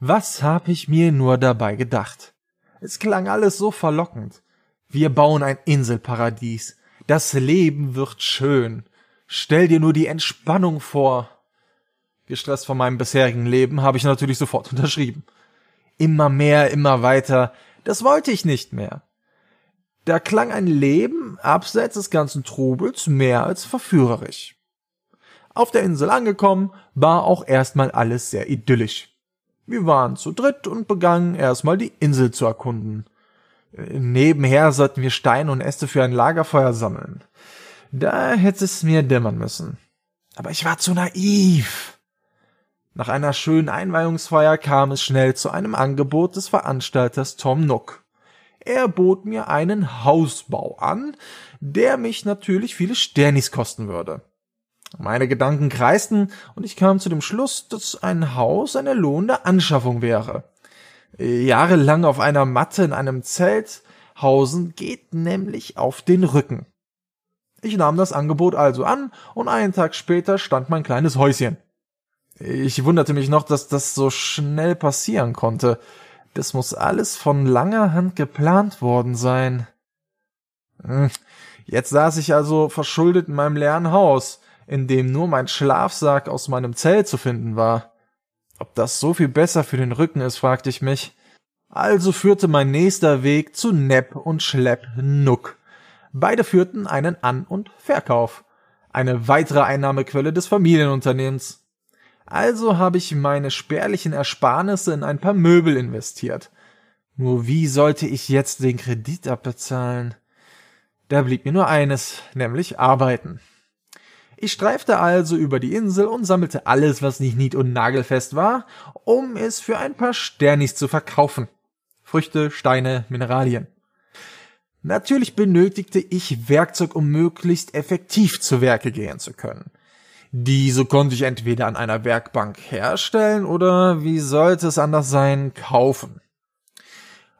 Was hab ich mir nur dabei gedacht? Es klang alles so verlockend. Wir bauen ein Inselparadies. Das Leben wird schön. Stell dir nur die Entspannung vor. Gestresst von meinem bisherigen Leben habe ich natürlich sofort unterschrieben. Immer mehr, immer weiter. Das wollte ich nicht mehr. Da klang ein Leben abseits des ganzen Trubels mehr als verführerisch. Auf der Insel angekommen, war auch erstmal alles sehr idyllisch. Wir waren zu dritt und begannen erstmal die Insel zu erkunden. Nebenher sollten wir Steine und Äste für ein Lagerfeuer sammeln. Da hätte es mir dämmern müssen. Aber ich war zu naiv. Nach einer schönen Einweihungsfeier kam es schnell zu einem Angebot des Veranstalters Tom Nook. Er bot mir einen Hausbau an, der mich natürlich viele Sternis kosten würde. Meine Gedanken kreisten und ich kam zu dem Schluss, dass ein Haus eine lohnende Anschaffung wäre. Jahrelang auf einer Matte in einem Zelt hausen geht nämlich auf den Rücken. Ich nahm das Angebot also an und einen Tag später stand mein kleines Häuschen. Ich wunderte mich noch, dass das so schnell passieren konnte. Das muss alles von langer Hand geplant worden sein. Hm, jetzt saß ich also verschuldet in meinem leeren Haus, in dem nur mein Schlafsack aus meinem Zelt zu finden war. Ob das so viel besser für den Rücken ist, fragte ich mich. Also führte mein nächster Weg zu Nepp und Schlepp Nuck. Beide führten einen An- und Verkauf. Eine weitere Einnahmequelle des Familienunternehmens. Also habe ich meine spärlichen Ersparnisse in ein paar Möbel investiert. Nur wie sollte ich jetzt den Kredit abbezahlen? Da blieb mir nur eines, nämlich arbeiten. Ich streifte also über die Insel und sammelte alles, was nicht nied- und nagelfest war, um es für ein paar Sternis zu verkaufen. Früchte, Steine, Mineralien. Natürlich benötigte ich Werkzeug, um möglichst effektiv zu Werke gehen zu können. Diese konnte ich entweder an einer Werkbank herstellen oder, wie sollte es anders sein, kaufen.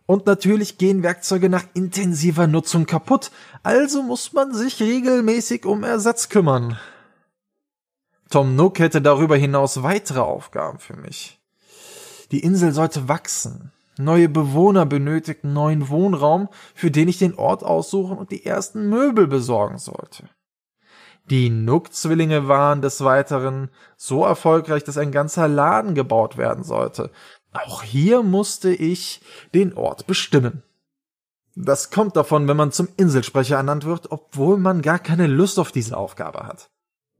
Und natürlich gehen Werkzeuge nach intensiver Nutzung kaputt, also muss man sich regelmäßig um Ersatz kümmern. Tom Nook hätte darüber hinaus weitere Aufgaben für mich. Die Insel sollte wachsen. Neue Bewohner benötigten neuen Wohnraum, für den ich den Ort aussuchen und die ersten Möbel besorgen sollte. Die Nook-Zwillinge waren des Weiteren so erfolgreich, dass ein ganzer Laden gebaut werden sollte, auch hier musste ich den Ort bestimmen. Das kommt davon, wenn man zum Inselsprecher ernannt wird, obwohl man gar keine Lust auf diese Aufgabe hat.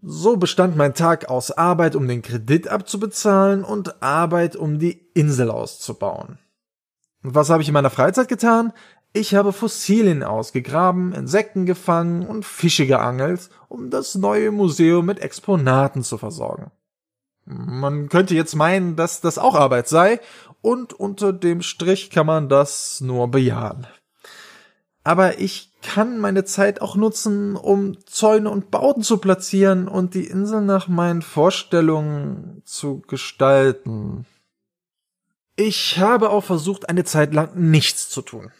So bestand mein Tag aus Arbeit, um den Kredit abzubezahlen und Arbeit, um die Insel auszubauen. Was habe ich in meiner Freizeit getan? Ich habe Fossilien ausgegraben, Insekten gefangen und Fische geangelt, um das neue Museum mit Exponaten zu versorgen. Man könnte jetzt meinen, dass das auch Arbeit sei, und unter dem Strich kann man das nur bejahen. Aber ich kann meine Zeit auch nutzen, um Zäune und Bauten zu platzieren und die Insel nach meinen Vorstellungen zu gestalten. Ich habe auch versucht, eine Zeit lang nichts zu tun.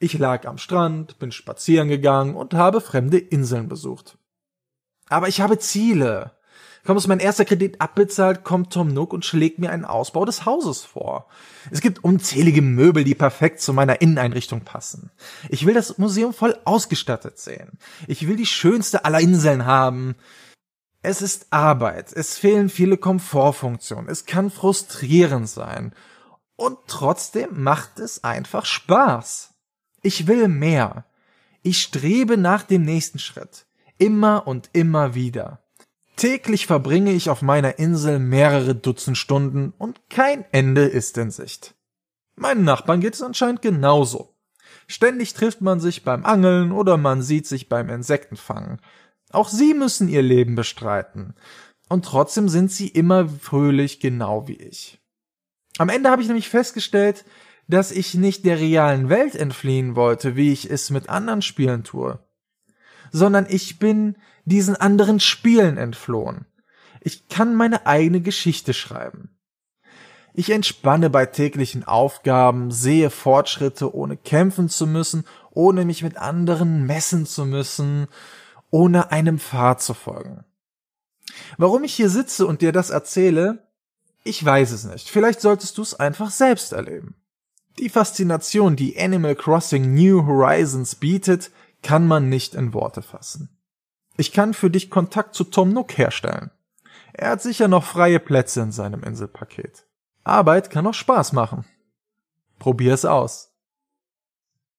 Ich lag am Strand, bin spazieren gegangen und habe fremde Inseln besucht. Aber ich habe Ziele. Kaum ist mein erster Kredit abbezahlt, kommt Tom Nook und schlägt mir einen Ausbau des Hauses vor. Es gibt unzählige Möbel, die perfekt zu meiner Inneneinrichtung passen. Ich will das Museum voll ausgestattet sehen. Ich will die schönste aller Inseln haben. Es ist Arbeit. Es fehlen viele Komfortfunktionen. Es kann frustrierend sein. Und trotzdem macht es einfach Spaß. Ich will mehr. Ich strebe nach dem nächsten Schritt. Immer und immer wieder. Täglich verbringe ich auf meiner Insel mehrere Dutzend Stunden und kein Ende ist in Sicht. Meinen Nachbarn geht es anscheinend genauso. Ständig trifft man sich beim Angeln oder man sieht sich beim Insektenfangen. Auch sie müssen ihr Leben bestreiten. Und trotzdem sind sie immer fröhlich, genau wie ich. Am Ende habe ich nämlich festgestellt, dass ich nicht der realen Welt entfliehen wollte, wie ich es mit anderen Spielen tue, sondern ich bin diesen anderen Spielen entflohen. Ich kann meine eigene Geschichte schreiben. Ich entspanne bei täglichen Aufgaben, sehe Fortschritte, ohne kämpfen zu müssen, ohne mich mit anderen messen zu müssen, ohne einem Pfad zu folgen. Warum ich hier sitze und dir das erzähle? Ich weiß es nicht. Vielleicht solltest du es einfach selbst erleben. Die Faszination, die Animal Crossing New Horizons bietet, kann man nicht in Worte fassen. Ich kann für dich Kontakt zu Tom Nook herstellen. Er hat sicher noch freie Plätze in seinem Inselpaket. Arbeit kann auch Spaß machen. Probier es aus.